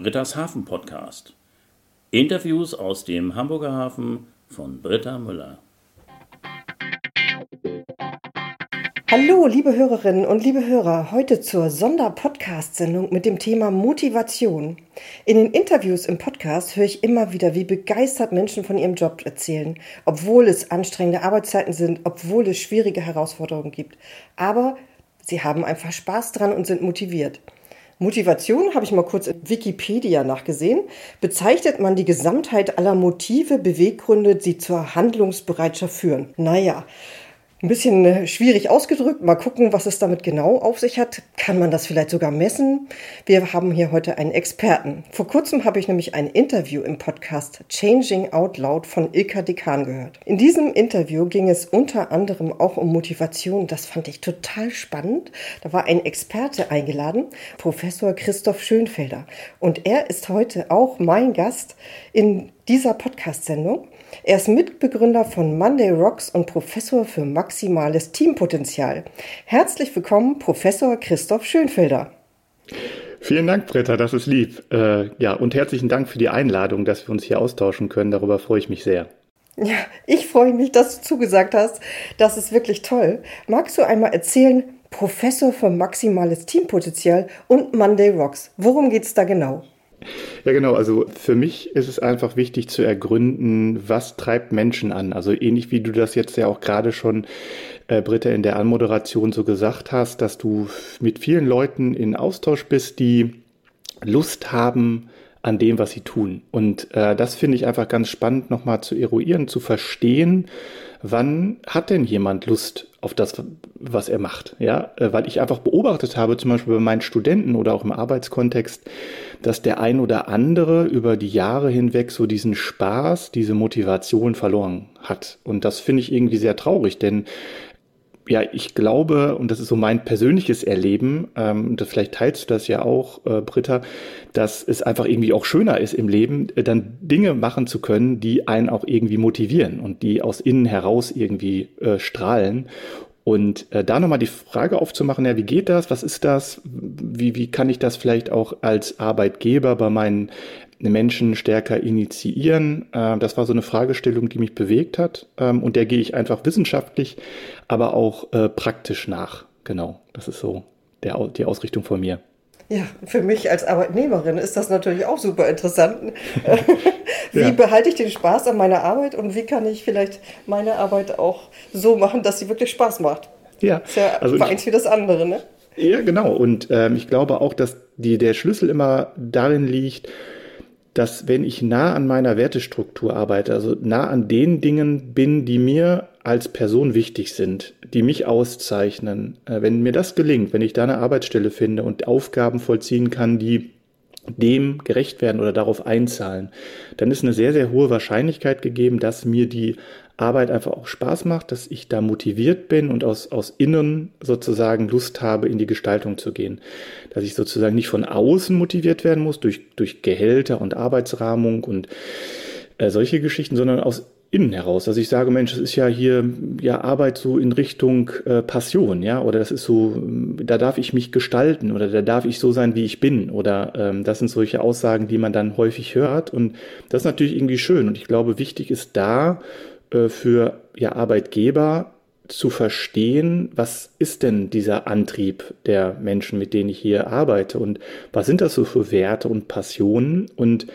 Britta's Hafen Podcast. Interviews aus dem Hamburger Hafen von Britta Müller. Hallo, liebe Hörerinnen und liebe Hörer, heute zur Sonderpodcast-Sendung mit dem Thema Motivation. In den Interviews im Podcast höre ich immer wieder, wie begeistert Menschen von ihrem Job erzählen, obwohl es anstrengende Arbeitszeiten sind, obwohl es schwierige Herausforderungen gibt. Aber sie haben einfach Spaß dran und sind motiviert. Motivation habe ich mal kurz in Wikipedia nachgesehen. Bezeichnet man die Gesamtheit aller Motive, Beweggründe, die zur Handlungsbereitschaft führen. Naja, ein bisschen äh, schwierig ausgedrückt. Mal gucken, was es damit genau auf sich hat. Kann man das vielleicht sogar messen? Wir haben hier heute einen Experten. Vor kurzem habe ich nämlich ein Interview im Podcast Changing Out Loud von Ilka Dekan gehört. In diesem Interview ging es unter anderem auch um Motivation. Das fand ich total spannend. Da war ein Experte eingeladen, Professor Christoph Schönfelder. Und er ist heute auch mein Gast in dieser Podcast-Sendung. Er ist Mitbegründer von Monday Rocks und Professor für maximales Teampotenzial. Herzlich willkommen, Professor Christoph Schönfelder. Vielen Dank, Britta, das ist lieb. Äh, ja, und herzlichen Dank für die Einladung, dass wir uns hier austauschen können. Darüber freue ich mich sehr. Ja, ich freue mich, dass du zugesagt hast. Das ist wirklich toll. Magst du einmal erzählen, Professor für maximales Teampotenzial und Monday Rocks, worum geht es da genau? Ja, genau. Also für mich ist es einfach wichtig zu ergründen, was treibt Menschen an. Also ähnlich wie du das jetzt ja auch gerade schon, äh, Britta, in der Anmoderation so gesagt hast, dass du mit vielen Leuten in Austausch bist, die Lust haben an dem, was sie tun. Und äh, das finde ich einfach ganz spannend, nochmal zu eruieren, zu verstehen, wann hat denn jemand Lust auf das, was er macht? Ja, äh, weil ich einfach beobachtet habe, zum Beispiel bei meinen Studenten oder auch im Arbeitskontext, dass der ein oder andere über die Jahre hinweg so diesen Spaß, diese Motivation verloren hat. Und das finde ich irgendwie sehr traurig, denn ja, ich glaube, und das ist so mein persönliches Erleben, ähm, das, vielleicht teilst du das ja auch, äh, Britta, dass es einfach irgendwie auch schöner ist im Leben, äh, dann Dinge machen zu können, die einen auch irgendwie motivieren und die aus innen heraus irgendwie äh, strahlen. Und äh, da nochmal die Frage aufzumachen, ja, wie geht das? Was ist das? Wie, wie kann ich das vielleicht auch als Arbeitgeber bei meinen Menschen stärker initiieren? Äh, das war so eine Fragestellung, die mich bewegt hat. Ähm, und der gehe ich einfach wissenschaftlich, aber auch äh, praktisch nach. Genau, das ist so der, die Ausrichtung von mir. Ja, für mich als Arbeitnehmerin ist das natürlich auch super interessant. wie ja. behalte ich den Spaß an meiner Arbeit und wie kann ich vielleicht meine Arbeit auch so machen, dass sie wirklich Spaß macht? Ja, ist ja also eins wie das andere, ne? Ja, genau. Und ähm, ich glaube auch, dass die, der Schlüssel immer darin liegt, dass wenn ich nah an meiner Wertestruktur arbeite, also nah an den Dingen bin, die mir als Person wichtig sind, die mich auszeichnen, äh, wenn mir das gelingt, wenn ich da eine Arbeitsstelle finde und Aufgaben vollziehen kann, die dem gerecht werden oder darauf einzahlen, dann ist eine sehr, sehr hohe Wahrscheinlichkeit gegeben, dass mir die Arbeit einfach auch Spaß macht, dass ich da motiviert bin und aus, aus innen sozusagen Lust habe, in die Gestaltung zu gehen. Dass ich sozusagen nicht von außen motiviert werden muss durch, durch Gehälter und Arbeitsrahmung und äh, solche Geschichten, sondern aus innen heraus, dass ich sage, Mensch, das ist ja hier ja Arbeit so in Richtung äh, Passion, ja, oder das ist so, da darf ich mich gestalten oder da darf ich so sein, wie ich bin, oder ähm, das sind solche Aussagen, die man dann häufig hört und das ist natürlich irgendwie schön und ich glaube, wichtig ist da äh, für ja Arbeitgeber zu verstehen, was ist denn dieser Antrieb der Menschen, mit denen ich hier arbeite und was sind das so für Werte und Passionen und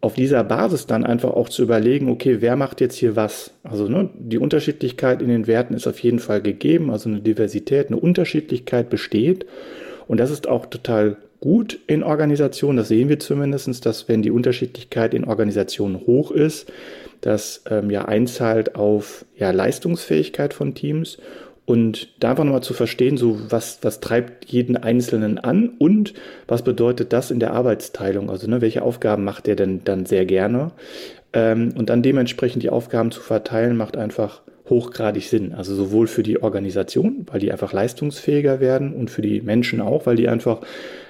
auf dieser Basis dann einfach auch zu überlegen, okay, wer macht jetzt hier was? Also ne, die Unterschiedlichkeit in den Werten ist auf jeden Fall gegeben, also eine Diversität, eine Unterschiedlichkeit besteht. Und das ist auch total gut in Organisationen, das sehen wir zumindestens, dass wenn die Unterschiedlichkeit in Organisationen hoch ist, das ähm, ja einzahlt auf ja, Leistungsfähigkeit von Teams und da einfach nochmal zu verstehen, so was, was treibt jeden Einzelnen an und was bedeutet das in der Arbeitsteilung? Also ne, welche Aufgaben macht er denn dann sehr gerne? Ähm, und dann dementsprechend die Aufgaben zu verteilen, macht einfach hochgradig Sinn. Also sowohl für die Organisation, weil die einfach leistungsfähiger werden und für die Menschen auch, weil die einfach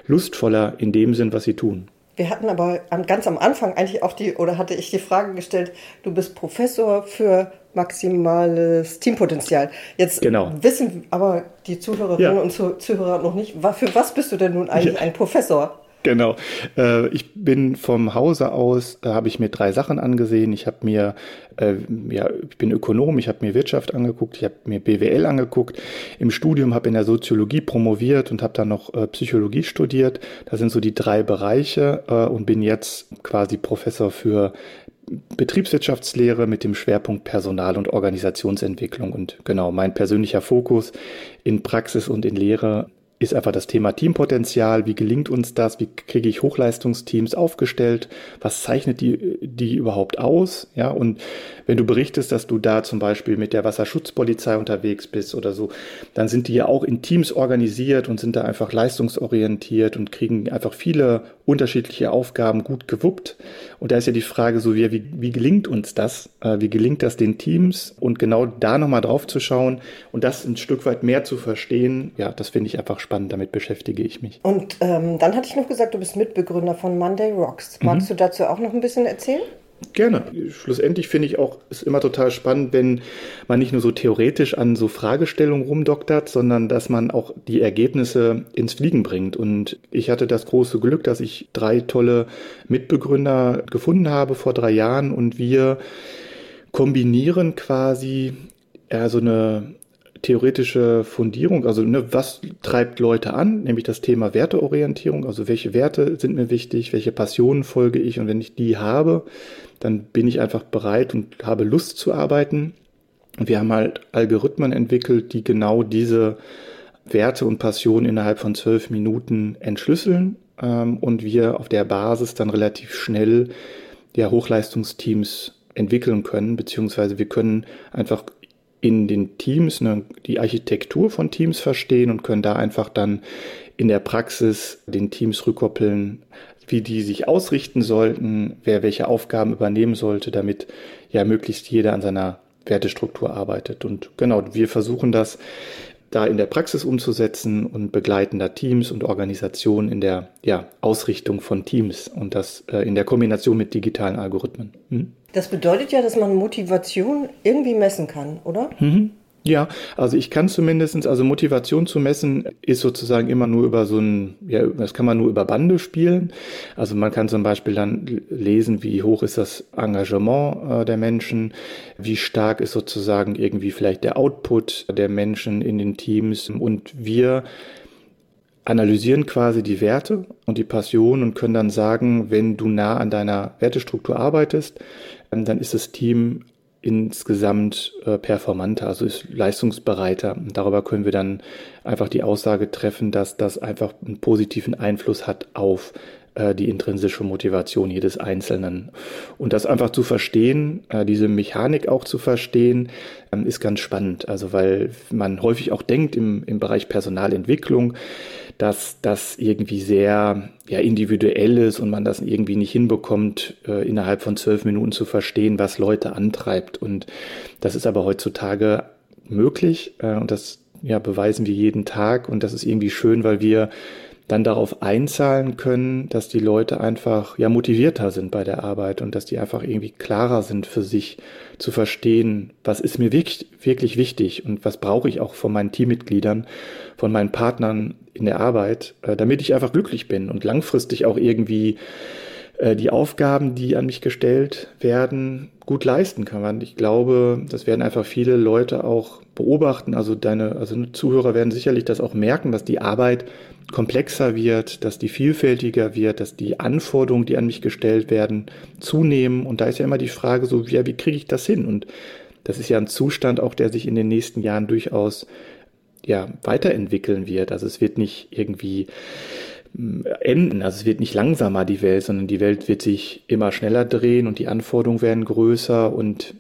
lustvoller in dem sind, was sie tun. Wir hatten aber ganz am Anfang eigentlich auch die, oder hatte ich die Frage gestellt, du bist Professor für maximales Teampotenzial. Jetzt genau. wissen aber die Zuhörerinnen ja. und Zuhörer noch nicht, für was bist du denn nun eigentlich ja. ein Professor? Genau. Äh, ich bin vom Hause aus, äh, habe ich mir drei Sachen angesehen. Ich habe mir, äh, ja, ich bin Ökonom, ich habe mir Wirtschaft angeguckt, ich habe mir BWL angeguckt. Im Studium habe in der Soziologie promoviert und habe dann noch äh, Psychologie studiert. Das sind so die drei Bereiche äh, und bin jetzt quasi Professor für Betriebswirtschaftslehre mit dem Schwerpunkt Personal- und Organisationsentwicklung. Und genau, mein persönlicher Fokus in Praxis und in Lehre ist einfach das Thema Teampotenzial. Wie gelingt uns das? Wie kriege ich Hochleistungsteams aufgestellt? Was zeichnet die, die überhaupt aus? Ja, und wenn du berichtest, dass du da zum Beispiel mit der Wasserschutzpolizei unterwegs bist oder so, dann sind die ja auch in Teams organisiert und sind da einfach leistungsorientiert und kriegen einfach viele unterschiedliche Aufgaben gut gewuppt. Und da ist ja die Frage so, wie, wie, gelingt uns das? Äh, wie gelingt das den Teams? Und genau da nochmal drauf zu schauen und das ein Stück weit mehr zu verstehen, ja, das finde ich einfach spannend. Damit beschäftige ich mich. Und ähm, dann hatte ich noch gesagt, du bist Mitbegründer von Monday Rocks. Magst mhm. du dazu auch noch ein bisschen erzählen? Gerne. Schlussendlich finde ich auch, ist immer total spannend, wenn man nicht nur so theoretisch an so Fragestellungen rumdoktert, sondern dass man auch die Ergebnisse ins Fliegen bringt. Und ich hatte das große Glück, dass ich drei tolle Mitbegründer gefunden habe vor drei Jahren und wir kombinieren quasi ja, so eine theoretische Fundierung, also ne, was treibt Leute an, nämlich das Thema Werteorientierung, also welche Werte sind mir wichtig, welche Passionen folge ich und wenn ich die habe, dann bin ich einfach bereit und habe Lust zu arbeiten. Und wir haben halt Algorithmen entwickelt, die genau diese Werte und Passionen innerhalb von zwölf Minuten entschlüsseln ähm, und wir auf der Basis dann relativ schnell ja, Hochleistungsteams entwickeln können, beziehungsweise wir können einfach in den Teams ne, die Architektur von Teams verstehen und können da einfach dann in der Praxis den Teams rückkoppeln, wie die sich ausrichten sollten, wer welche Aufgaben übernehmen sollte, damit ja möglichst jeder an seiner Wertestruktur arbeitet. Und genau, wir versuchen das da in der Praxis umzusetzen und begleiten da Teams und Organisationen in der ja, Ausrichtung von Teams und das äh, in der Kombination mit digitalen Algorithmen. Hm? Das bedeutet ja, dass man Motivation irgendwie messen kann, oder? Mhm. Ja, also ich kann zumindestens, also Motivation zu messen ist sozusagen immer nur über so ein, ja, das kann man nur über Bande spielen. Also man kann zum Beispiel dann lesen, wie hoch ist das Engagement äh, der Menschen, wie stark ist sozusagen irgendwie vielleicht der Output der Menschen in den Teams und wir analysieren quasi die Werte und die Passion und können dann sagen, wenn du nah an deiner Wertestruktur arbeitest, dann ist das Team insgesamt äh, performanter, also ist leistungsbereiter. Und darüber können wir dann einfach die Aussage treffen, dass das einfach einen positiven Einfluss hat auf die intrinsische Motivation jedes Einzelnen. Und das einfach zu verstehen, äh, diese Mechanik auch zu verstehen, ähm, ist ganz spannend. Also weil man häufig auch denkt im, im Bereich Personalentwicklung, dass das irgendwie sehr ja, individuell ist und man das irgendwie nicht hinbekommt, äh, innerhalb von zwölf Minuten zu verstehen, was Leute antreibt. Und das ist aber heutzutage möglich äh, und das ja, beweisen wir jeden Tag und das ist irgendwie schön, weil wir dann darauf einzahlen können, dass die Leute einfach ja motivierter sind bei der Arbeit und dass die einfach irgendwie klarer sind für sich zu verstehen, was ist mir wirklich, wirklich wichtig und was brauche ich auch von meinen Teammitgliedern, von meinen Partnern in der Arbeit, äh, damit ich einfach glücklich bin und langfristig auch irgendwie die Aufgaben, die an mich gestellt werden, gut leisten kann. Ich glaube, das werden einfach viele Leute auch beobachten. Also deine, also Zuhörer werden sicherlich das auch merken, dass die Arbeit komplexer wird, dass die vielfältiger wird, dass die Anforderungen, die an mich gestellt werden, zunehmen. Und da ist ja immer die Frage so, ja, wie kriege ich das hin? Und das ist ja ein Zustand auch, der sich in den nächsten Jahren durchaus ja, weiterentwickeln wird. Also es wird nicht irgendwie enden. Also es wird nicht langsamer die Welt, sondern die Welt wird sich immer schneller drehen und die Anforderungen werden größer und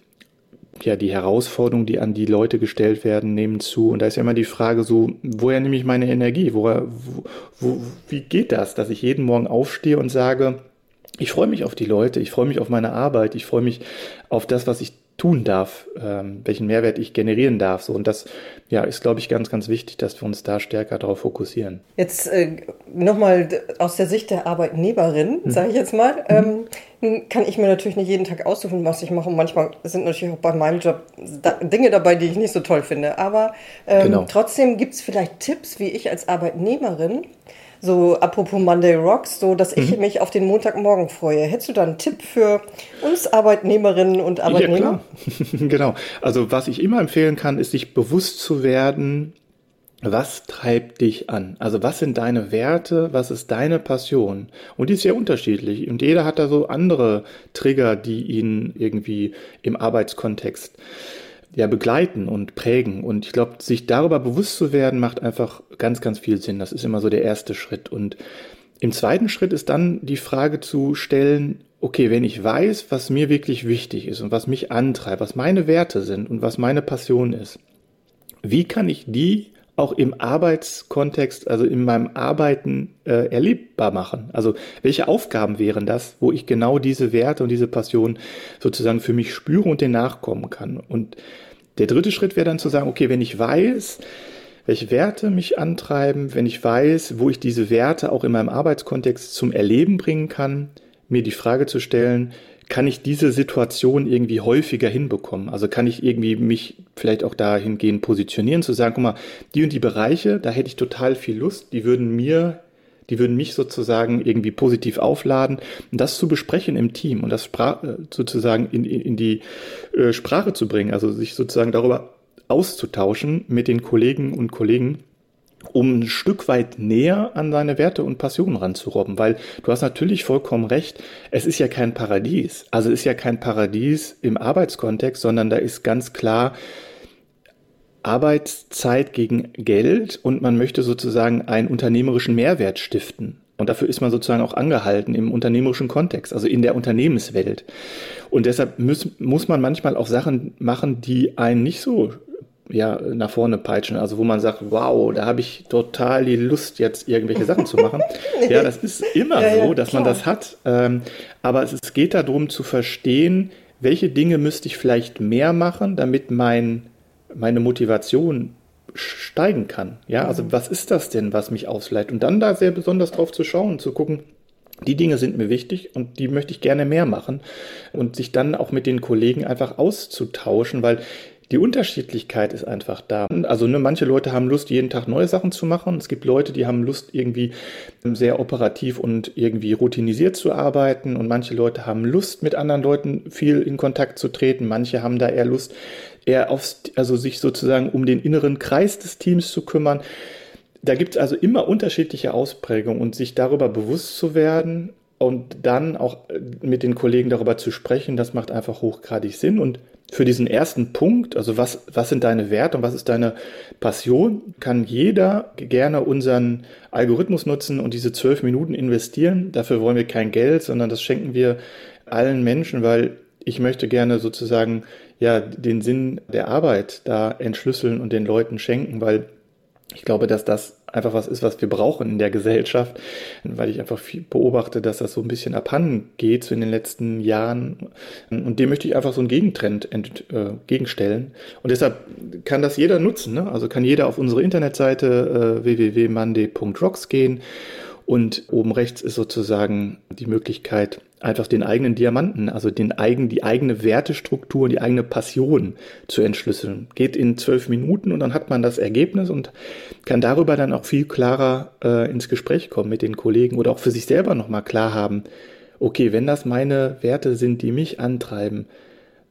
ja, die Herausforderungen, die an die Leute gestellt werden, nehmen zu. Und da ist ja immer die Frage so, woher nehme ich meine Energie? Woher, wo, wo, wie geht das, dass ich jeden Morgen aufstehe und sage, ich freue mich auf die Leute, ich freue mich auf meine Arbeit, ich freue mich auf das, was ich tun darf, ähm, welchen Mehrwert ich generieren darf. So und das ja ist, glaube ich, ganz, ganz wichtig, dass wir uns da stärker darauf fokussieren. Jetzt äh, nochmal aus der Sicht der Arbeitnehmerin, mhm. sage ich jetzt mal, mhm. ähm, kann ich mir natürlich nicht jeden Tag aussuchen, was ich mache. Und manchmal sind natürlich auch bei meinem Job da, Dinge dabei, die ich nicht so toll finde. Aber ähm, genau. trotzdem gibt es vielleicht Tipps, wie ich als Arbeitnehmerin so apropos Monday Rocks, so dass ich mhm. mich auf den Montagmorgen freue. Hättest du da einen Tipp für uns Arbeitnehmerinnen und Arbeitnehmer? Ja, genau. Also was ich immer empfehlen kann, ist sich bewusst zu werden, was treibt dich an? Also was sind deine Werte? Was ist deine Passion? Und die ist sehr unterschiedlich. Und jeder hat da so andere Trigger, die ihn irgendwie im Arbeitskontext ja begleiten und prägen. Und ich glaube, sich darüber bewusst zu werden, macht einfach ganz, ganz viel Sinn. Das ist immer so der erste Schritt. Und im zweiten Schritt ist dann die Frage zu stellen, okay, wenn ich weiß, was mir wirklich wichtig ist und was mich antreibt, was meine Werte sind und was meine Passion ist, wie kann ich die auch im Arbeitskontext, also in meinem Arbeiten äh, erlebbar machen. Also welche Aufgaben wären das, wo ich genau diese Werte und diese Passion sozusagen für mich spüre und den nachkommen kann. Und der dritte Schritt wäre dann zu sagen, okay, wenn ich weiß, welche Werte mich antreiben, wenn ich weiß, wo ich diese Werte auch in meinem Arbeitskontext zum Erleben bringen kann, mir die Frage zu stellen, kann ich diese Situation irgendwie häufiger hinbekommen? Also kann ich irgendwie mich vielleicht auch dahingehend positionieren, zu sagen, guck mal, die und die Bereiche, da hätte ich total viel Lust, die würden mir die würden mich sozusagen irgendwie positiv aufladen und das zu besprechen im Team und das äh, sozusagen in, in die äh, Sprache zu bringen, also sich sozusagen darüber auszutauschen mit den Kollegen und Kollegen, um ein Stück weit näher an seine Werte und Passionen ranzurobben, weil du hast natürlich vollkommen recht, es ist ja kein Paradies. Also es ist ja kein Paradies im Arbeitskontext, sondern da ist ganz klar Arbeitszeit gegen Geld und man möchte sozusagen einen unternehmerischen Mehrwert stiften. Und dafür ist man sozusagen auch angehalten im unternehmerischen Kontext, also in der Unternehmenswelt. Und deshalb muss, muss man manchmal auch Sachen machen, die einen nicht so ja, nach vorne peitschen. Also wo man sagt, wow, da habe ich total die Lust, jetzt irgendwelche Sachen zu machen. Ja, das ist immer ja, so, dass ja, man das hat. Ähm, aber es, es geht darum zu verstehen, welche Dinge müsste ich vielleicht mehr machen, damit mein meine Motivation steigen kann. Ja, also mhm. was ist das denn, was mich ausleitet? Und dann da sehr besonders drauf zu schauen, zu gucken, die Dinge sind mir wichtig und die möchte ich gerne mehr machen und sich dann auch mit den Kollegen einfach auszutauschen, weil die Unterschiedlichkeit ist einfach da. Also ne, manche Leute haben Lust, jeden Tag neue Sachen zu machen. Es gibt Leute, die haben Lust, irgendwie sehr operativ und irgendwie routinisiert zu arbeiten. Und manche Leute haben Lust, mit anderen Leuten viel in Kontakt zu treten. Manche haben da eher Lust, eher aufs, also sich sozusagen um den inneren Kreis des Teams zu kümmern. Da gibt es also immer unterschiedliche Ausprägungen und sich darüber bewusst zu werden und dann auch mit den Kollegen darüber zu sprechen, das macht einfach hochgradig Sinn. Und für diesen ersten Punkt, also was, was sind deine Werte und was ist deine Passion, kann jeder gerne unseren Algorithmus nutzen und diese zwölf Minuten investieren. Dafür wollen wir kein Geld, sondern das schenken wir allen Menschen, weil ich möchte gerne sozusagen ja den Sinn der Arbeit da entschlüsseln und den Leuten schenken, weil ich glaube, dass das einfach was ist, was wir brauchen in der Gesellschaft, weil ich einfach beobachte, dass das so ein bisschen abhanden geht so in den letzten Jahren. Und dem möchte ich einfach so einen Gegentrend entgegenstellen. Äh, und deshalb kann das jeder nutzen. Ne? Also kann jeder auf unsere Internetseite äh, www.monday.rocks gehen und oben rechts ist sozusagen die Möglichkeit, einfach den eigenen Diamanten, also den eigen, die eigene Wertestruktur, die eigene Passion zu entschlüsseln. Geht in zwölf Minuten und dann hat man das Ergebnis und kann darüber dann auch viel klarer äh, ins Gespräch kommen mit den Kollegen oder auch für sich selber nochmal klar haben, okay, wenn das meine Werte sind, die mich antreiben,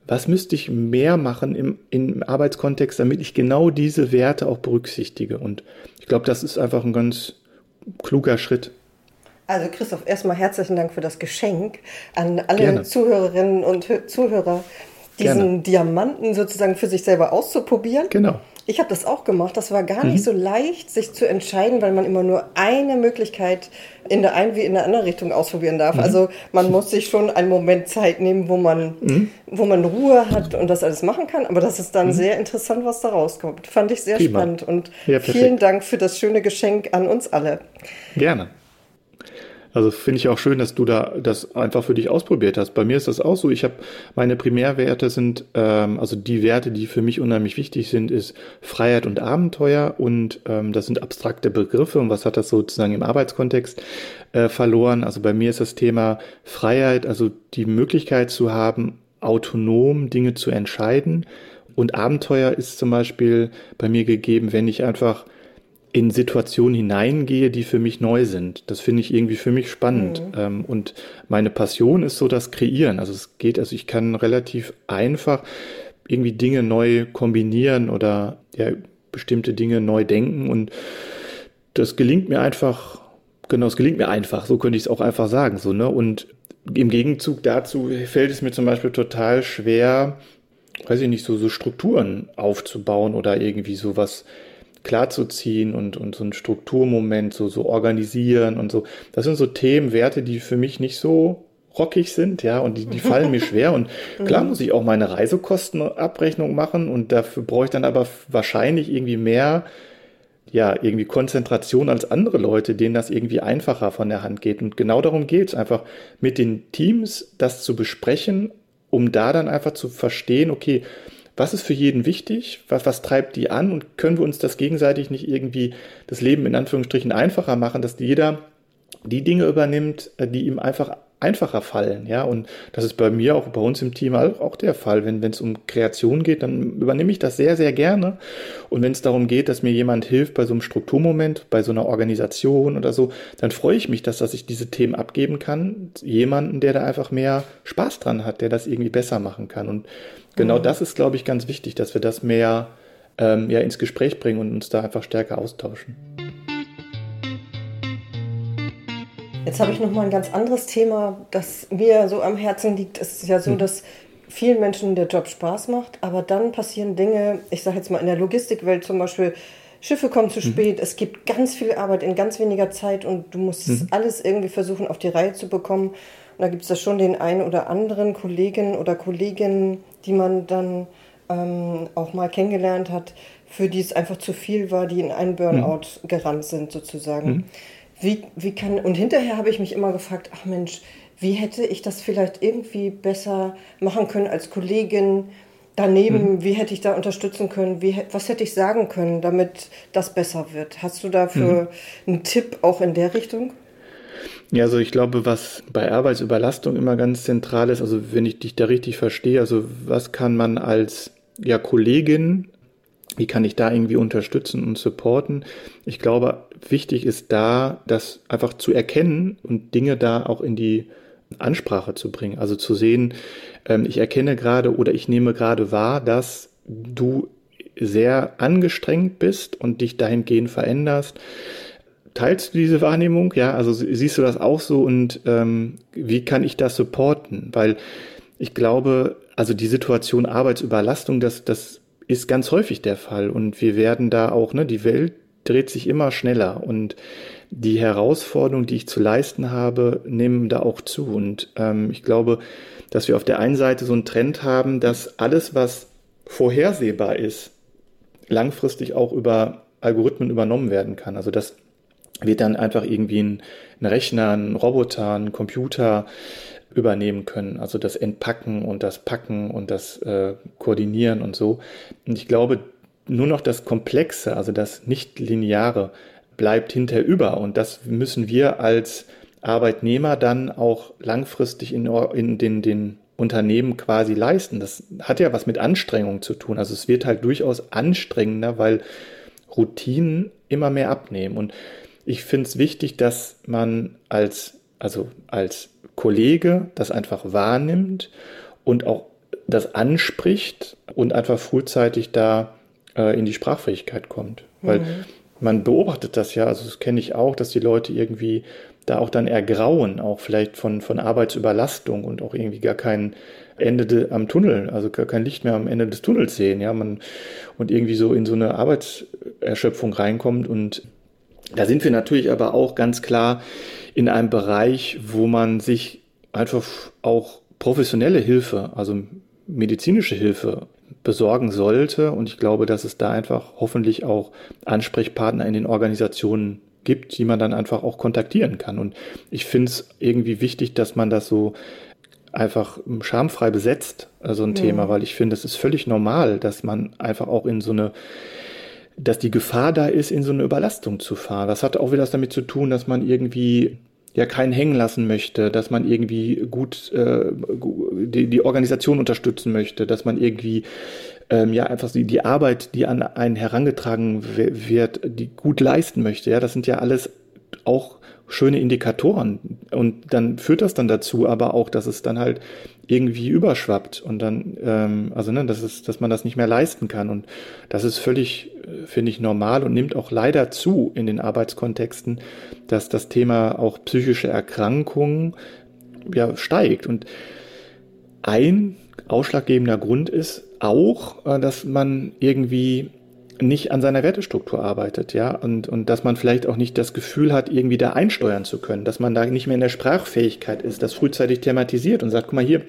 was müsste ich mehr machen im, im Arbeitskontext, damit ich genau diese Werte auch berücksichtige? Und ich glaube, das ist einfach ein ganz kluger Schritt. Also Christoph, erstmal herzlichen Dank für das Geschenk an alle Gerne. Zuhörerinnen und Zuhörer, diesen Gerne. Diamanten sozusagen für sich selber auszuprobieren. Genau. Ich habe das auch gemacht. Das war gar mhm. nicht so leicht, sich zu entscheiden, weil man immer nur eine Möglichkeit in der einen wie in der anderen Richtung ausprobieren darf. Mhm. Also man muss sich schon einen Moment Zeit nehmen, wo man, mhm. wo man Ruhe hat und das alles machen kann. Aber das ist dann mhm. sehr interessant, was da rauskommt. Fand ich sehr Prima. spannend. Und ja, vielen Dank für das schöne Geschenk an uns alle. Gerne. Also finde ich auch schön, dass du da das einfach für dich ausprobiert hast. Bei mir ist das auch so. Ich habe meine Primärwerte sind, ähm, also die Werte, die für mich unheimlich wichtig sind, ist Freiheit und Abenteuer und ähm, das sind abstrakte Begriffe und was hat das sozusagen im Arbeitskontext äh, verloren? Also bei mir ist das Thema Freiheit, also die Möglichkeit zu haben, autonom Dinge zu entscheiden. Und Abenteuer ist zum Beispiel bei mir gegeben, wenn ich einfach in Situationen hineingehe, die für mich neu sind. Das finde ich irgendwie für mich spannend. Mhm. Ähm, und meine Passion ist so das Kreieren. Also es geht, also ich kann relativ einfach irgendwie Dinge neu kombinieren oder ja, bestimmte Dinge neu denken und das gelingt mir einfach, genau, es gelingt mir einfach, so könnte ich es auch einfach sagen, so, ne, und im Gegenzug dazu fällt es mir zum Beispiel total schwer, weiß ich nicht, so, so Strukturen aufzubauen oder irgendwie sowas klarzuziehen und, und so ein Strukturmoment so, so organisieren und so. Das sind so Themen, Werte, die für mich nicht so rockig sind, ja, und die, die fallen mir schwer. Und klar mhm. muss ich auch meine Reisekostenabrechnung machen und dafür brauche ich dann aber wahrscheinlich irgendwie mehr, ja, irgendwie Konzentration als andere Leute, denen das irgendwie einfacher von der Hand geht. Und genau darum geht es, einfach mit den Teams das zu besprechen, um da dann einfach zu verstehen, okay, was ist für jeden wichtig, was, was treibt die an? Und können wir uns das gegenseitig nicht irgendwie das Leben in Anführungsstrichen einfacher machen, dass jeder die Dinge übernimmt, äh, die ihm einfach einfacher fallen, ja, und das ist bei mir auch bei uns im Team auch der Fall. Wenn es um Kreation geht, dann übernehme ich das sehr, sehr gerne. Und wenn es darum geht, dass mir jemand hilft bei so einem Strukturmoment, bei so einer Organisation oder so, dann freue ich mich, dass, dass ich diese Themen abgeben kann. Jemanden, der da einfach mehr Spaß dran hat, der das irgendwie besser machen kann. Und genau mhm. das ist, glaube ich, ganz wichtig, dass wir das mehr ähm, ja, ins Gespräch bringen und uns da einfach stärker austauschen. Jetzt habe ich noch mal ein ganz anderes Thema, das mir so am Herzen liegt. Es ist ja so, hm. dass vielen Menschen der Job Spaß macht, aber dann passieren Dinge, ich sage jetzt mal in der Logistikwelt zum Beispiel, Schiffe kommen zu hm. spät, mhm. es gibt ganz viel Arbeit in ganz weniger Zeit und du musst mhm. alles irgendwie versuchen auf die Reihe zu bekommen. Und da gibt es da schon den einen oder anderen Kollegen oder Kolleginnen, die man dann ähm, auch mal kennengelernt hat, für die es einfach zu viel war, die in einen Burnout mhm. gerannt sind sozusagen. Hm. Wie, wie kann, und hinterher habe ich mich immer gefragt, ach Mensch, wie hätte ich das vielleicht irgendwie besser machen können als Kollegin daneben? Mhm. Wie hätte ich da unterstützen können? Wie, was hätte ich sagen können, damit das besser wird? Hast du dafür mhm. einen Tipp auch in der Richtung? Ja, also ich glaube, was bei Arbeitsüberlastung immer ganz zentral ist, also wenn ich dich da richtig verstehe, also was kann man als ja, Kollegin wie kann ich da irgendwie unterstützen und supporten? Ich glaube, wichtig ist da, das einfach zu erkennen und Dinge da auch in die Ansprache zu bringen. Also zu sehen, ähm, ich erkenne gerade oder ich nehme gerade wahr, dass du sehr angestrengt bist und dich dahingehend veränderst. Teilst du diese Wahrnehmung? Ja, also siehst du das auch so und ähm, wie kann ich das supporten? Weil ich glaube, also die Situation Arbeitsüberlastung, das, das ist ganz häufig der Fall und wir werden da auch, ne, die Welt dreht sich immer schneller und die Herausforderungen, die ich zu leisten habe, nehmen da auch zu. Und ähm, ich glaube, dass wir auf der einen Seite so einen Trend haben, dass alles, was vorhersehbar ist, langfristig auch über Algorithmen übernommen werden kann. Also das wird dann einfach irgendwie ein, ein Rechner, ein Roboter, ein Computer übernehmen können. Also das Entpacken und das Packen und das äh, Koordinieren und so. Und ich glaube, nur noch das Komplexe, also das Nicht-Lineare, bleibt hinterher über. Und das müssen wir als Arbeitnehmer dann auch langfristig in, in den, den Unternehmen quasi leisten. Das hat ja was mit Anstrengung zu tun. Also es wird halt durchaus anstrengender, weil Routinen immer mehr abnehmen. Und ich finde es wichtig, dass man als, also als Kollege das einfach wahrnimmt und auch das anspricht und einfach frühzeitig da äh, in die Sprachfähigkeit kommt. Weil mhm. man beobachtet das ja, also das kenne ich auch, dass die Leute irgendwie da auch dann ergrauen, auch vielleicht von, von Arbeitsüberlastung und auch irgendwie gar kein Ende de, am Tunnel, also gar kein Licht mehr am Ende des Tunnels sehen, ja, man und irgendwie so in so eine Arbeitserschöpfung reinkommt und da sind wir natürlich aber auch ganz klar in einem Bereich, wo man sich einfach auch professionelle Hilfe, also medizinische Hilfe besorgen sollte. Und ich glaube, dass es da einfach hoffentlich auch Ansprechpartner in den Organisationen gibt, die man dann einfach auch kontaktieren kann. Und ich finde es irgendwie wichtig, dass man das so einfach schamfrei besetzt, so also ein ja. Thema, weil ich finde, es ist völlig normal, dass man einfach auch in so eine dass die Gefahr da ist, in so eine Überlastung zu fahren. Das hat auch wieder damit zu tun, dass man irgendwie ja keinen hängen lassen möchte, dass man irgendwie gut äh, die, die Organisation unterstützen möchte, dass man irgendwie ähm, ja einfach die, die Arbeit, die an einen herangetragen wird, die gut leisten möchte. Ja, das sind ja alles auch schöne Indikatoren. Und dann führt das dann dazu, aber auch, dass es dann halt irgendwie überschwappt und dann, ähm, also ne, das ist, dass man das nicht mehr leisten kann. Und das ist völlig, äh, finde ich, normal und nimmt auch leider zu in den Arbeitskontexten, dass das Thema auch psychische Erkrankungen ja steigt. Und ein ausschlaggebender Grund ist auch, äh, dass man irgendwie nicht an seiner Wertestruktur arbeitet, ja, und, und dass man vielleicht auch nicht das Gefühl hat, irgendwie da einsteuern zu können, dass man da nicht mehr in der Sprachfähigkeit ist, das frühzeitig thematisiert und sagt, guck mal hier,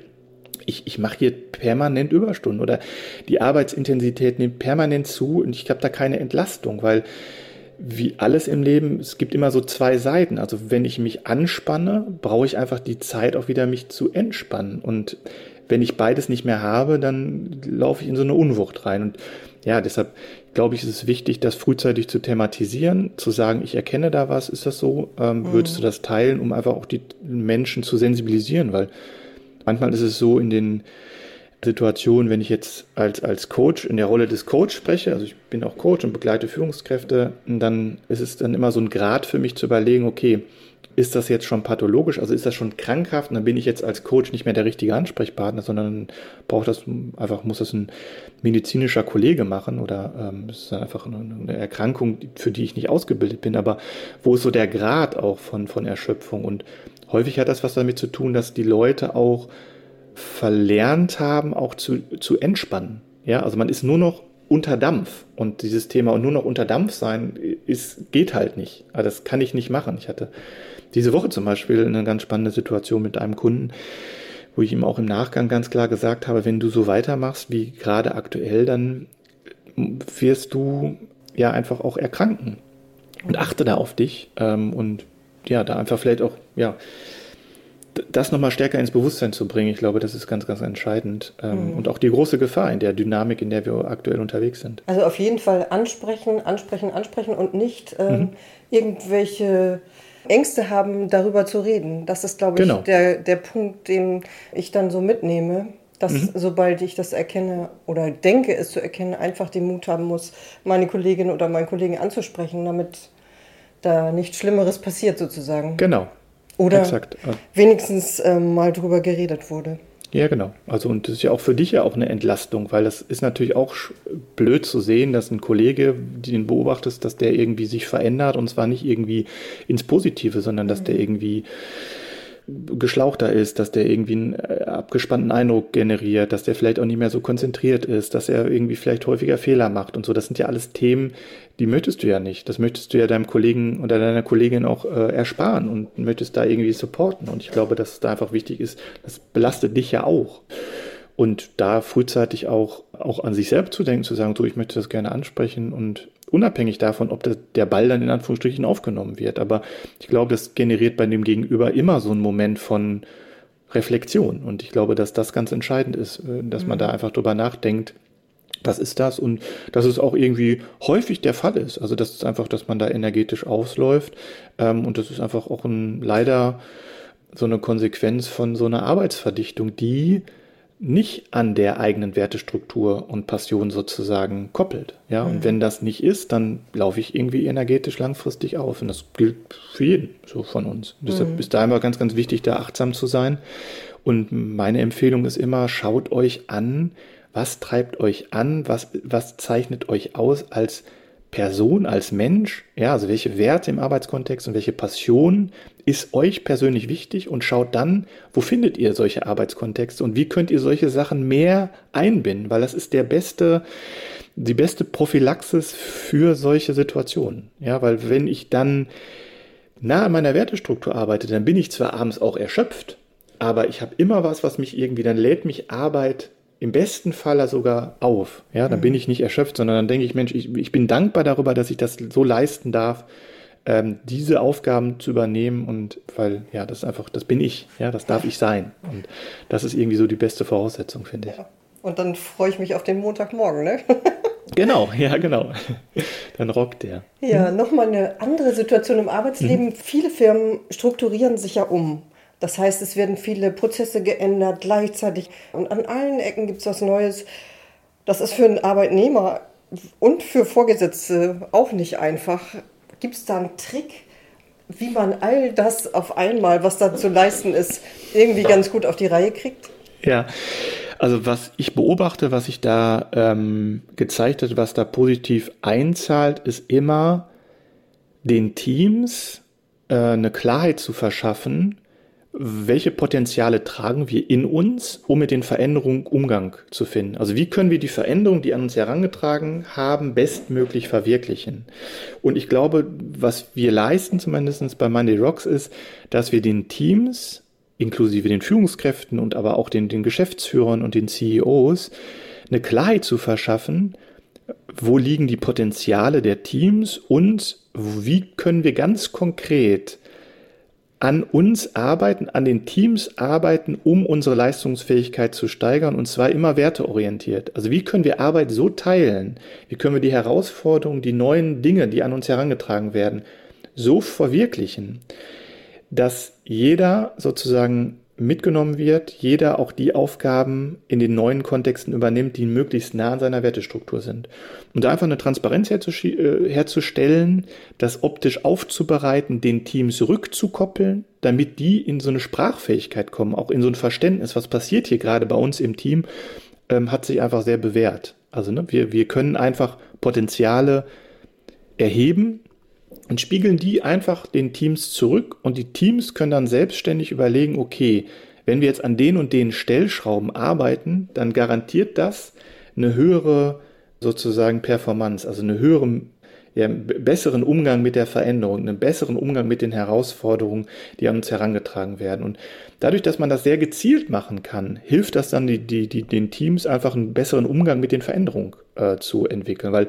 ich, ich mache hier permanent Überstunden oder die Arbeitsintensität nimmt permanent zu und ich habe da keine Entlastung, weil wie alles im Leben, es gibt immer so zwei Seiten. Also wenn ich mich anspanne, brauche ich einfach die Zeit auch wieder, mich zu entspannen. Und wenn ich beides nicht mehr habe, dann laufe ich in so eine Unwucht rein. Und ja, deshalb glaube ich, ist es wichtig, das frühzeitig zu thematisieren, zu sagen, ich erkenne da was, ist das so? Ähm, mhm. Würdest du das teilen, um einfach auch die Menschen zu sensibilisieren? Weil manchmal ist es so in den Situationen, wenn ich jetzt als, als Coach in der Rolle des Coach spreche, also ich bin auch Coach und begleite Führungskräfte, dann ist es dann immer so ein Grad für mich zu überlegen, okay, ist das jetzt schon pathologisch, also ist das schon krankhaft, und dann bin ich jetzt als Coach nicht mehr der richtige Ansprechpartner, sondern braucht das einfach, muss das ein medizinischer Kollege machen oder ähm, es ist einfach eine, eine Erkrankung, für die ich nicht ausgebildet bin, aber wo ist so der Grad auch von, von Erschöpfung und häufig hat das was damit zu tun, dass die Leute auch verlernt haben, auch zu, zu entspannen. Ja, also man ist nur noch unter Dampf und dieses Thema und nur noch unter Dampf sein ist, geht halt nicht. Also das kann ich nicht machen. Ich hatte diese Woche zum Beispiel eine ganz spannende Situation mit einem Kunden, wo ich ihm auch im Nachgang ganz klar gesagt habe, wenn du so weitermachst wie gerade aktuell, dann wirst du ja einfach auch erkranken. Und achte da auf dich ähm, und ja, da einfach vielleicht auch, ja, das nochmal stärker ins Bewusstsein zu bringen, ich glaube, das ist ganz, ganz entscheidend. Ähm, mhm. Und auch die große Gefahr in der Dynamik, in der wir aktuell unterwegs sind. Also auf jeden Fall ansprechen, ansprechen, ansprechen und nicht ähm, mhm. irgendwelche Ängste haben, darüber zu reden. Das ist, glaube ich, genau. der, der Punkt, den ich dann so mitnehme. Dass mhm. sobald ich das erkenne oder denke, es zu erkennen, einfach den Mut haben muss, meine Kollegin oder meinen Kollegen anzusprechen, damit da nichts Schlimmeres passiert sozusagen. Genau. Oder Exakt. wenigstens ähm, mal drüber geredet wurde. Ja, genau. Also und das ist ja auch für dich ja auch eine Entlastung, weil das ist natürlich auch blöd zu sehen, dass ein Kollege, den beobachtest, dass der irgendwie sich verändert und zwar nicht irgendwie ins Positive, sondern dass der mhm. irgendwie geschlauchter ist, dass der irgendwie einen äh, abgespannten Eindruck generiert, dass der vielleicht auch nicht mehr so konzentriert ist, dass er irgendwie vielleicht häufiger Fehler macht und so. Das sind ja alles Themen, die möchtest du ja nicht. Das möchtest du ja deinem Kollegen oder deiner Kollegin auch äh, ersparen und möchtest da irgendwie supporten. Und ich glaube, dass es da einfach wichtig ist, das belastet dich ja auch. Und da frühzeitig auch, auch an sich selbst zu denken, zu sagen, so, ich möchte das gerne ansprechen und unabhängig davon, ob das, der Ball dann in Anführungsstrichen aufgenommen wird. Aber ich glaube, das generiert bei dem Gegenüber immer so einen Moment von Reflexion. Und ich glaube, dass das ganz entscheidend ist, äh, dass mhm. man da einfach drüber nachdenkt, was ist das? Und dass es auch irgendwie häufig der Fall ist. Also das ist einfach, dass man da energetisch ausläuft. Ähm, und das ist einfach auch ein leider so eine Konsequenz von so einer Arbeitsverdichtung, die nicht an der eigenen Wertestruktur und Passion sozusagen koppelt. Ja, mhm. und wenn das nicht ist, dann laufe ich irgendwie energetisch langfristig auf. Und das gilt für jeden, so von uns. Mhm. Deshalb ist da immer ganz, ganz wichtig, da achtsam zu sein. Und meine Empfehlung ist immer, schaut euch an, was treibt euch an, was, was zeichnet euch aus als Person, als Mensch, ja, also welche Werte im Arbeitskontext und welche Passion ist euch persönlich wichtig und schaut dann, wo findet ihr solche Arbeitskontexte und wie könnt ihr solche Sachen mehr einbinden, weil das ist der beste, die beste Prophylaxis für solche Situationen. Ja, weil wenn ich dann nah an meiner Wertestruktur arbeite, dann bin ich zwar abends auch erschöpft, aber ich habe immer was, was mich irgendwie, dann lädt mich Arbeit im besten Falle sogar auf. Ja, dann mhm. bin ich nicht erschöpft, sondern dann denke ich, Mensch, ich, ich bin dankbar darüber, dass ich das so leisten darf, ähm, diese Aufgaben zu übernehmen und weil, ja, das ist einfach, das bin ich, ja, das darf ich sein. Und das ist irgendwie so die beste Voraussetzung, finde ich. Ja. Und dann freue ich mich auf den Montagmorgen, ne? genau, ja, genau. Dann rockt der. Ja, nochmal eine andere Situation im Arbeitsleben. Mhm. Viele Firmen strukturieren sich ja um. Das heißt, es werden viele Prozesse geändert gleichzeitig und an allen Ecken gibt es was Neues. Das ist für einen Arbeitnehmer und für Vorgesetzte auch nicht einfach. Gibt es da einen Trick, wie man all das auf einmal, was da zu leisten ist, irgendwie ganz gut auf die Reihe kriegt? Ja, also was ich beobachte, was sich da ähm, gezeigt hat, was da positiv einzahlt, ist immer den Teams äh, eine Klarheit zu verschaffen, welche Potenziale tragen wir in uns, um mit den Veränderungen Umgang zu finden? Also wie können wir die Veränderungen, die an uns herangetragen haben, bestmöglich verwirklichen? Und ich glaube, was wir leisten, zumindest bei Monday Rocks, ist, dass wir den Teams, inklusive den Führungskräften und aber auch den, den Geschäftsführern und den CEOs, eine Klarheit zu verschaffen, wo liegen die Potenziale der Teams und wie können wir ganz konkret an uns arbeiten, an den Teams arbeiten, um unsere Leistungsfähigkeit zu steigern und zwar immer werteorientiert. Also wie können wir Arbeit so teilen? Wie können wir die Herausforderungen, die neuen Dinge, die an uns herangetragen werden, so verwirklichen, dass jeder sozusagen mitgenommen wird, jeder auch die Aufgaben in den neuen Kontexten übernimmt, die möglichst nah an seiner Wertestruktur sind. Und da einfach eine Transparenz äh, herzustellen, das optisch aufzubereiten, den Teams rückzukoppeln, damit die in so eine Sprachfähigkeit kommen, auch in so ein Verständnis, was passiert hier gerade bei uns im Team, ähm, hat sich einfach sehr bewährt. Also ne, wir, wir können einfach Potenziale erheben, und spiegeln die einfach den Teams zurück und die Teams können dann selbstständig überlegen, okay, wenn wir jetzt an den und den Stellschrauben arbeiten, dann garantiert das eine höhere sozusagen Performance, also eine höhere ja, besseren Umgang mit der Veränderung, einen besseren Umgang mit den Herausforderungen, die an uns herangetragen werden. Und dadurch, dass man das sehr gezielt machen kann, hilft das dann die, die, die, den Teams einfach einen besseren Umgang mit den Veränderungen äh, zu entwickeln, weil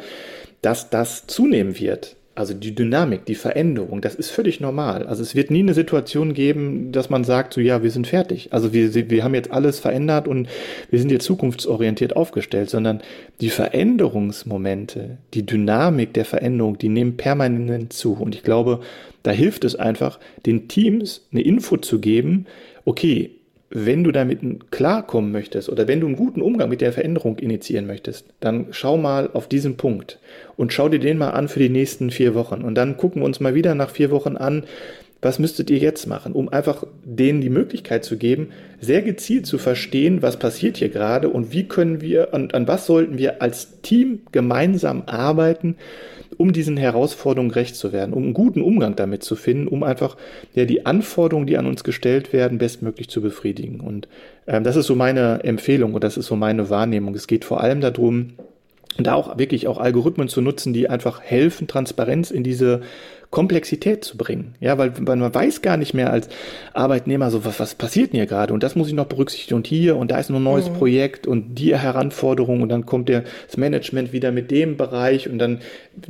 dass das zunehmen wird, also die Dynamik, die Veränderung, das ist völlig normal. Also es wird nie eine Situation geben, dass man sagt, so ja, wir sind fertig. Also wir, wir haben jetzt alles verändert und wir sind jetzt zukunftsorientiert aufgestellt, sondern die Veränderungsmomente, die Dynamik der Veränderung, die nehmen permanent zu. Und ich glaube, da hilft es einfach, den Teams eine Info zu geben, okay, wenn du damit klarkommen möchtest oder wenn du einen guten Umgang mit der Veränderung initiieren möchtest, dann schau mal auf diesen Punkt und schau dir den mal an für die nächsten vier Wochen. Und dann gucken wir uns mal wieder nach vier Wochen an, was müsstet ihr jetzt machen, um einfach denen die Möglichkeit zu geben, sehr gezielt zu verstehen, was passiert hier gerade und wie können wir und an was sollten wir als Team gemeinsam arbeiten, um diesen Herausforderungen gerecht zu werden, um einen guten Umgang damit zu finden, um einfach ja, die Anforderungen, die an uns gestellt werden, bestmöglich zu befriedigen. Und ähm, das ist so meine Empfehlung und das ist so meine Wahrnehmung. Es geht vor allem darum, da auch wirklich auch Algorithmen zu nutzen, die einfach helfen, Transparenz in diese Komplexität zu bringen. Ja, weil, weil man weiß gar nicht mehr als Arbeitnehmer so, was, was passiert denn hier gerade? Und das muss ich noch berücksichtigen und hier und da ist noch ein neues mhm. Projekt und die Heranforderung und dann kommt der, das Management wieder mit dem Bereich und dann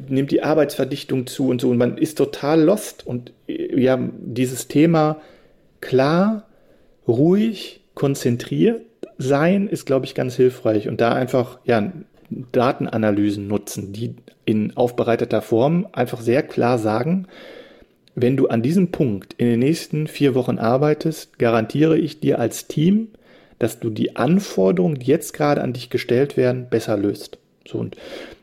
nimmt die Arbeitsverdichtung zu und so und man ist total lost und ja, dieses Thema klar, ruhig, konzentriert sein ist, glaube ich, ganz hilfreich und da einfach, ja, Datenanalysen nutzen, die in aufbereiteter Form einfach sehr klar sagen, wenn du an diesem Punkt in den nächsten vier Wochen arbeitest, garantiere ich dir als Team, dass du die Anforderungen, die jetzt gerade an dich gestellt werden, besser löst. So, und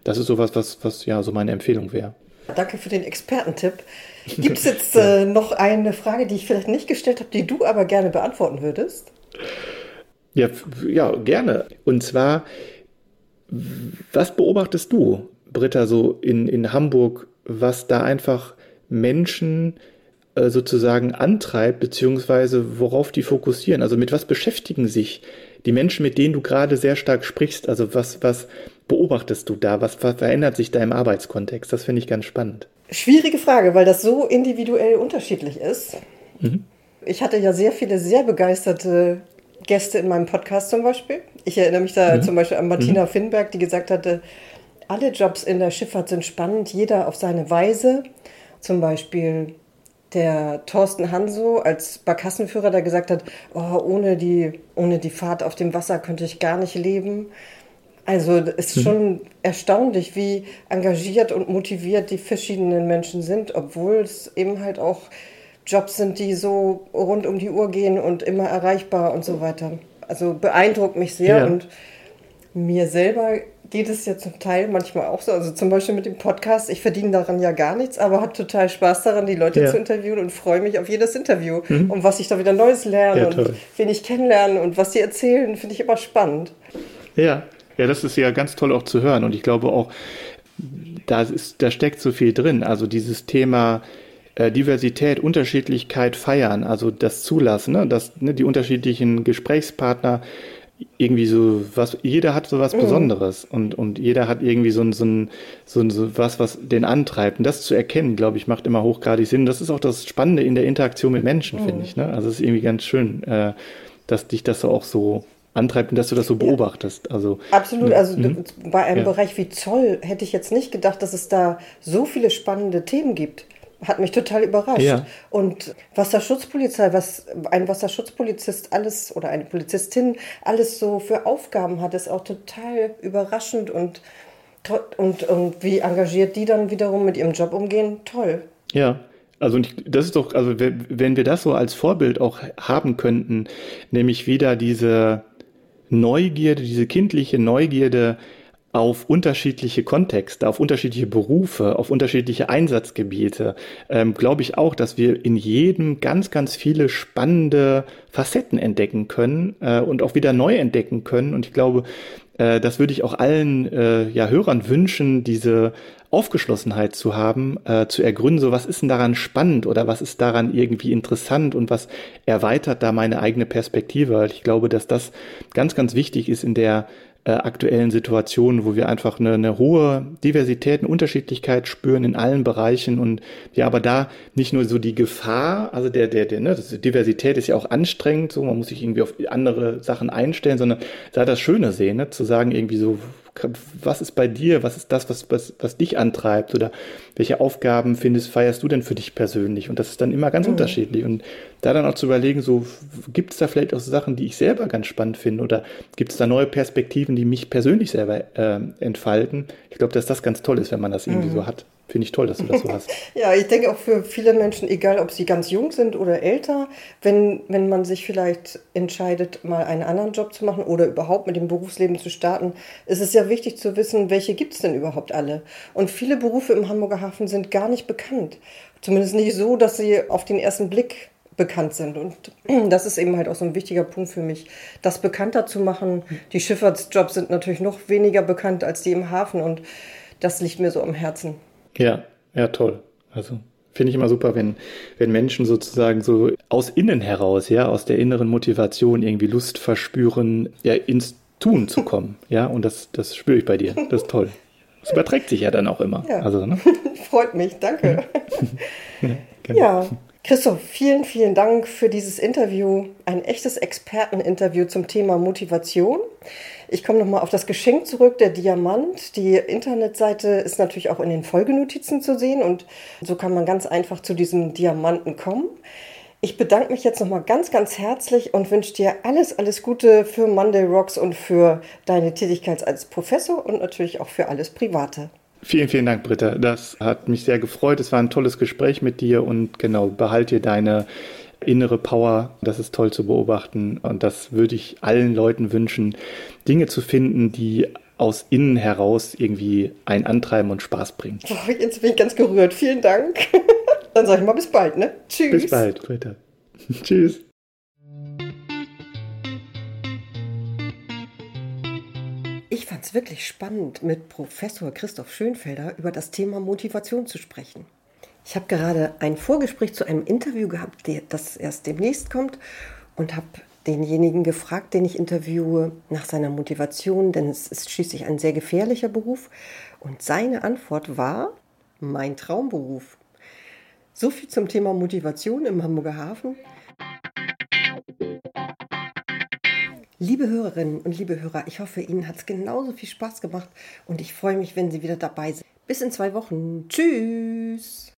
das ist sowas, was, was ja so meine Empfehlung wäre. Danke für den Expertentipp. Gibt es jetzt ja. äh, noch eine Frage, die ich vielleicht nicht gestellt habe, die du aber gerne beantworten würdest? Ja, ja, gerne. Und zwar, was beobachtest du, Britta, so in, in Hamburg, was da einfach Menschen äh, sozusagen antreibt, beziehungsweise worauf die fokussieren? Also mit was beschäftigen sich die Menschen, mit denen du gerade sehr stark sprichst? Also was, was beobachtest du da? Was, was verändert sich da im Arbeitskontext? Das finde ich ganz spannend. Schwierige Frage, weil das so individuell unterschiedlich ist. Mhm. Ich hatte ja sehr viele sehr begeisterte Gäste in meinem Podcast zum Beispiel. Ich erinnere mich da mhm. zum Beispiel an Martina mhm. Finnberg, die gesagt hatte, alle Jobs in der Schifffahrt sind spannend, jeder auf seine Weise. zum Beispiel der Thorsten Hanso als Barkassenführer, der gesagt hat, oh, ohne, die, ohne die Fahrt auf dem Wasser könnte ich gar nicht leben. Also es ist mhm. schon erstaunlich, wie engagiert und motiviert die verschiedenen Menschen sind, obwohl es eben halt auch Jobs sind, die so rund um die Uhr gehen und immer erreichbar und so weiter. Also beeindruckt mich sehr ja. und mir selber geht es ja zum Teil manchmal auch so. Also zum Beispiel mit dem Podcast. Ich verdiene daran ja gar nichts, aber habe total Spaß daran, die Leute ja. zu interviewen und freue mich auf jedes Interview. Mhm. Und was ich da wieder Neues lerne ja, und wen ich kennenlerne und was sie erzählen, finde ich immer spannend. Ja, ja, das ist ja ganz toll auch zu hören. Und ich glaube auch, da, ist, da steckt so viel drin. Also dieses Thema äh, Diversität, Unterschiedlichkeit feiern, also das Zulassen, ne? dass ne, die unterschiedlichen Gesprächspartner irgendwie so was, jeder hat so was mhm. Besonderes und, und jeder hat irgendwie so ein, so ein, so ein, so was, was den antreibt. Und das zu erkennen, glaube ich, macht immer hochgradig Sinn. Das ist auch das Spannende in der Interaktion mit Menschen, mhm. finde ich. Ne? Also es ist irgendwie ganz schön, äh, dass dich das auch so antreibt und dass du das so beobachtest. Also, Absolut, also mhm. bei einem ja. Bereich wie Zoll hätte ich jetzt nicht gedacht, dass es da so viele spannende Themen gibt hat mich total überrascht. Ja. Und Wasserschutzpolizei, was ein Wasserschutzpolizist alles oder eine Polizistin alles so für Aufgaben hat, ist auch total überraschend und, und, und wie engagiert die dann wiederum mit ihrem Job umgehen, toll. Ja. Also das ist doch, also wenn wir das so als Vorbild auch haben könnten, nämlich wieder diese Neugierde, diese kindliche Neugierde, auf unterschiedliche Kontexte, auf unterschiedliche Berufe, auf unterschiedliche Einsatzgebiete, ähm, glaube ich auch, dass wir in jedem ganz, ganz viele spannende Facetten entdecken können äh, und auch wieder neu entdecken können. Und ich glaube, äh, das würde ich auch allen äh, ja, Hörern wünschen, diese Aufgeschlossenheit zu haben, äh, zu ergründen, so was ist denn daran spannend oder was ist daran irgendwie interessant und was erweitert da meine eigene Perspektive. Ich glaube, dass das ganz, ganz wichtig ist in der äh, aktuellen Situationen, wo wir einfach eine, eine hohe Diversität und Unterschiedlichkeit spüren in allen Bereichen. Und ja, aber da nicht nur so die Gefahr, also der, der, der, ne, Diversität ist ja auch anstrengend, so man muss sich irgendwie auf andere Sachen einstellen, sondern da das Schöne sehen, ne, zu sagen irgendwie so, was ist bei dir, was ist das, was, was, was dich antreibt oder welche Aufgaben findest, feierst du denn für dich persönlich? Und das ist dann immer ganz mhm. unterschiedlich. Und da dann auch zu überlegen, so gibt es da vielleicht auch Sachen, die ich selber ganz spannend finde oder gibt es da neue Perspektiven, die mich persönlich selber äh, entfalten? Ich glaube, dass das ganz toll ist, wenn man das irgendwie mhm. so hat. Finde ich toll, dass du das so hast. ja, ich denke auch für viele Menschen, egal ob sie ganz jung sind oder älter, wenn, wenn man sich vielleicht entscheidet, mal einen anderen Job zu machen oder überhaupt mit dem Berufsleben zu starten, ist es ja wichtig zu wissen, welche gibt es denn überhaupt alle. Und viele Berufe im Hamburger Hafen sind gar nicht bekannt. Zumindest nicht so, dass sie auf den ersten Blick bekannt sind. Und das ist eben halt auch so ein wichtiger Punkt für mich, das bekannter zu machen. Die Schifffahrtsjobs sind natürlich noch weniger bekannt als die im Hafen und das liegt mir so am Herzen. Ja, ja, toll. Also finde ich immer super, wenn, wenn Menschen sozusagen so aus innen heraus, ja, aus der inneren Motivation irgendwie Lust verspüren, ja, ins Tun zu kommen. ja, und das, das spüre ich bei dir. Das ist toll. Das überträgt sich ja dann auch immer. Ja. Also, ne? Freut mich, danke. ja, genau. ja, Christoph, vielen, vielen Dank für dieses Interview. Ein echtes Experteninterview zum Thema Motivation. Ich komme nochmal auf das Geschenk zurück, der Diamant. Die Internetseite ist natürlich auch in den Folgenotizen zu sehen und so kann man ganz einfach zu diesem Diamanten kommen. Ich bedanke mich jetzt nochmal ganz, ganz herzlich und wünsche dir alles, alles Gute für Monday Rocks und für deine Tätigkeit als Professor und natürlich auch für alles Private. Vielen, vielen Dank, Britta. Das hat mich sehr gefreut. Es war ein tolles Gespräch mit dir und genau, behalte dir deine innere Power. Das ist toll zu beobachten und das würde ich allen Leuten wünschen, Dinge zu finden, die aus innen heraus irgendwie ein Antreiben und Spaß bringen. Oh, jetzt bin ich ganz gerührt. Vielen Dank. Dann sage ich mal bis bald, ne? Tschüss. Bis bald, Britta. Tschüss. Ich fand es wirklich spannend, mit Professor Christoph Schönfelder über das Thema Motivation zu sprechen. Ich habe gerade ein Vorgespräch zu einem Interview gehabt, das erst demnächst kommt und habe denjenigen gefragt, den ich interviewe, nach seiner Motivation, denn es ist schließlich ein sehr gefährlicher Beruf. Und seine Antwort war mein Traumberuf. So viel zum Thema Motivation im Hamburger Hafen. Liebe Hörerinnen und liebe Hörer, ich hoffe, Ihnen hat es genauso viel Spaß gemacht und ich freue mich, wenn Sie wieder dabei sind. Bis in zwei Wochen. Tschüss.